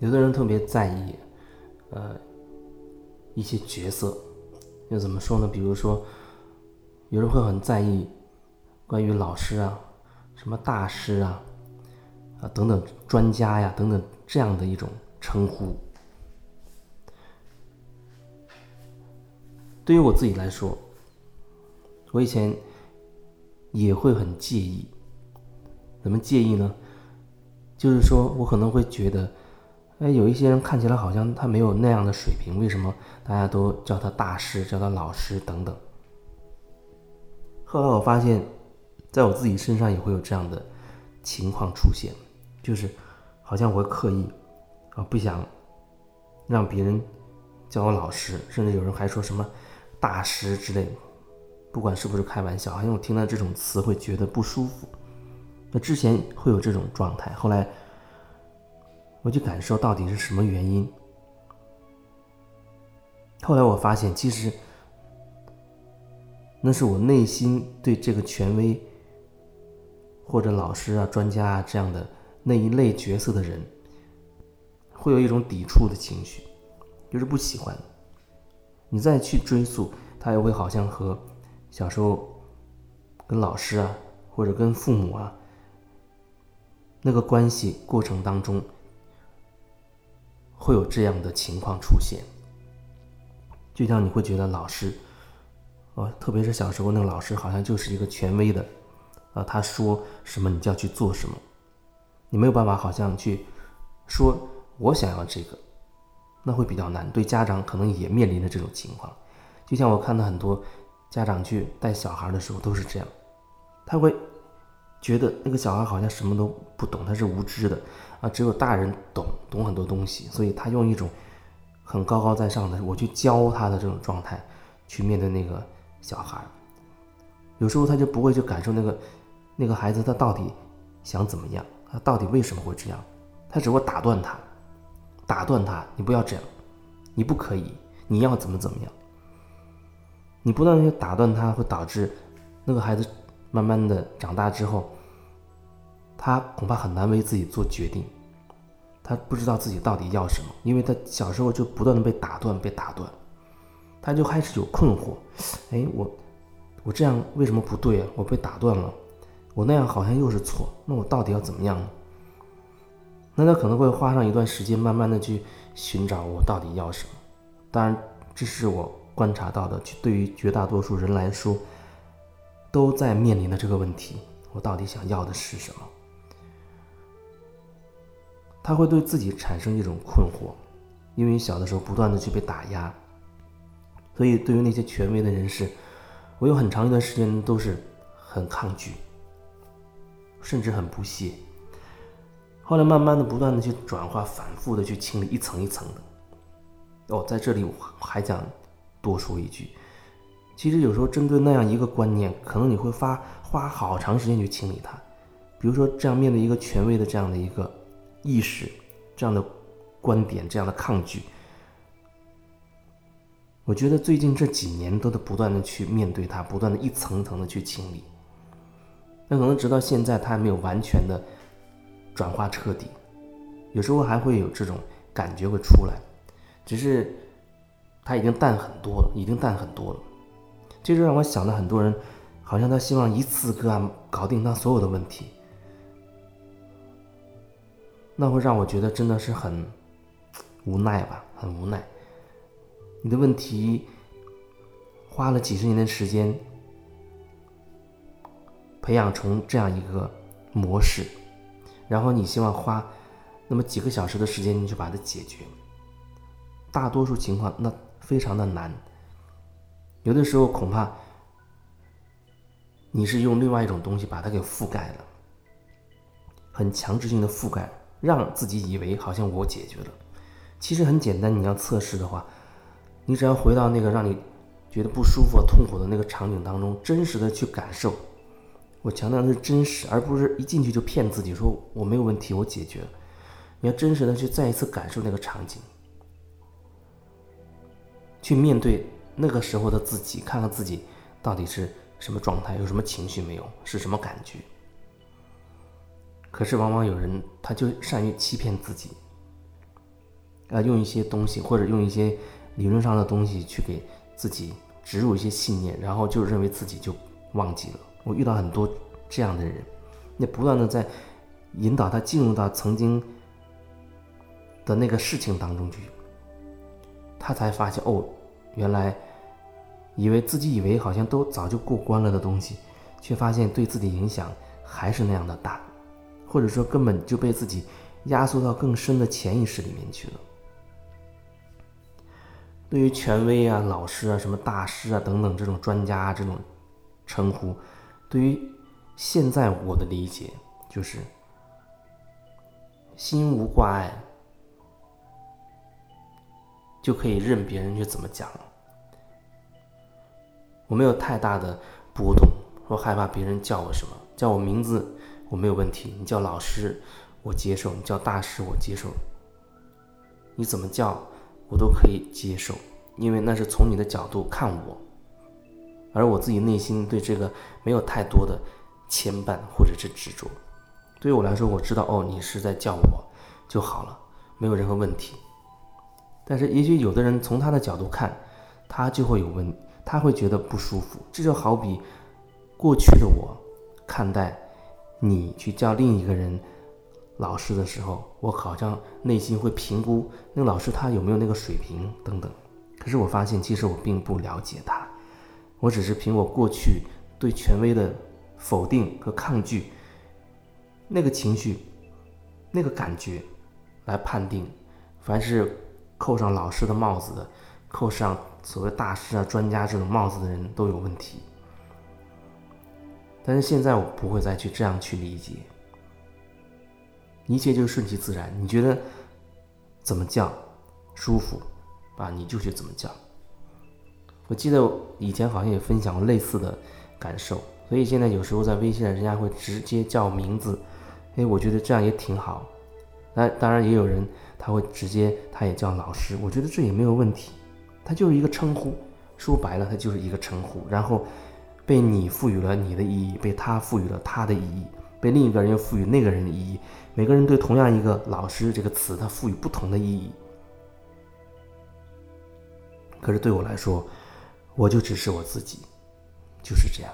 有的人特别在意，呃，一些角色，又怎么说呢？比如说，有人会很在意关于老师啊、什么大师啊、啊等等专家呀等等这样的一种称呼。对于我自己来说，我以前也会很介意。怎么介意呢？就是说我可能会觉得，哎，有一些人看起来好像他没有那样的水平，为什么大家都叫他大师、叫他老师等等？后来我发现，在我自己身上也会有这样的情况出现，就是好像我会刻意啊，不想让别人叫我老师，甚至有人还说什么大师之类的，不管是不是开玩笑，好像我听到这种词会觉得不舒服。那之前会有这种状态，后来我就感受到底是什么原因。后来我发现，其实那是我内心对这个权威或者老师啊、专家啊这样的那一类角色的人，会有一种抵触的情绪，就是不喜欢。你再去追溯，他也会好像和小时候跟老师啊，或者跟父母啊。那个关系过程当中，会有这样的情况出现，就像你会觉得老师，呃，特别是小时候那个老师好像就是一个权威的，啊，他说什么你就要去做什么，你没有办法好像去说我想要这个，那会比较难。对家长可能也面临着这种情况，就像我看到很多家长去带小孩的时候都是这样，他会。觉得那个小孩好像什么都不懂，他是无知的啊，只有大人懂懂很多东西，所以他用一种很高高在上的我去教他的这种状态去面对那个小孩，有时候他就不会去感受那个那个孩子他到底想怎么样，他到底为什么会这样，他只会打断他，打断他，你不要这样，你不可以，你要怎么怎么样，你不断的去打断他，会导致那个孩子。慢慢的长大之后，他恐怕很难为自己做决定，他不知道自己到底要什么，因为他小时候就不断的被打断，被打断，他就开始有困惑，哎，我我这样为什么不对啊？我被打断了，我那样好像又是错，那我到底要怎么样呢？那他可能会花上一段时间，慢慢的去寻找我到底要什么。当然，这是我观察到的，对于绝大多数人来说。都在面临的这个问题：我到底想要的是什么？他会对自己产生一种困惑，因为小的时候不断的去被打压，所以对于那些权威的人士，我有很长一段时间都是很抗拒，甚至很不屑。后来慢慢的、不断的去转化、反复的去清理，一层一层的。哦，在这里我还想多说一句。其实有时候针对那样一个观念，可能你会发花好长时间去清理它。比如说，这样面对一个权威的这样的一个意识、这样的观点、这样的抗拒，我觉得最近这几年都在不断的去面对它，不断的一层层的去清理。那可能直到现在，它还没有完全的转化彻底，有时候还会有这种感觉会出来，只是它已经淡很多了，已经淡很多了。这就让我想到，很多人好像他希望一次个案搞定他所有的问题，那会让我觉得真的是很无奈吧，很无奈。你的问题花了几十年的时间培养成这样一个模式，然后你希望花那么几个小时的时间你就把它解决，大多数情况那非常的难。有的时候恐怕你是用另外一种东西把它给覆盖了，很强制性的覆盖，让自己以为好像我解决了。其实很简单，你要测试的话，你只要回到那个让你觉得不舒服、痛苦的那个场景当中，真实的去感受。我强调的是真实，而不是一进去就骗自己说我没有问题，我解决了。你要真实的去再一次感受那个场景，去面对。那个时候的自己，看看自己到底是什么状态，有什么情绪没有，是什么感觉。可是往往有人他就善于欺骗自己，啊，用一些东西或者用一些理论上的东西去给自己植入一些信念，然后就认为自己就忘记了。我遇到很多这样的人，那不断的在引导他进入到曾经的那个事情当中去，他才发现哦，原来以为自己以为好像都早就过关了的东西，却发现对自己影响还是那样的大，或者说根本就被自己压缩到更深的潜意识里面去了。对于权威啊、老师啊、什么大师啊等等这种专家这种称呼。对于现在我的理解，就是心无挂碍，就可以任别人去怎么讲。我没有太大的波动，说害怕别人叫我什么，叫我名字我没有问题。你叫老师，我接受；你叫大师，我接受。你怎么叫，我都可以接受，因为那是从你的角度看我。而我自己内心对这个没有太多的牵绊或者是执着，对于我来说，我知道哦，你是在叫我就好了，没有任何问题。但是也许有的人从他的角度看，他就会有问，他会觉得不舒服。这就好比过去的我看待你去叫另一个人老师的时候，我好像内心会评估那个老师他有没有那个水平等等。可是我发现，其实我并不了解他。我只是凭我过去对权威的否定和抗拒，那个情绪、那个感觉，来判定，凡是扣上老师的帽子的，扣上所谓大师啊、专家这种帽子的人都有问题。但是现在我不会再去这样去理解，一切就顺其自然。你觉得怎么叫舒服啊，你就去怎么叫。我记得以前好像也分享过类似的感受，所以现在有时候在微信上，人家会直接叫名字，哎，我觉得这样也挺好。那当然也有人他会直接他也叫老师，我觉得这也没有问题，他就是一个称呼，说白了他就是一个称呼，然后被你赋予了你的意义，被他赋予了他的意义，被另一个人又赋予那个人的意义，每个人对同样一个老师这个词，他赋予不同的意义。可是对我来说，我就只是我自己，就是这样。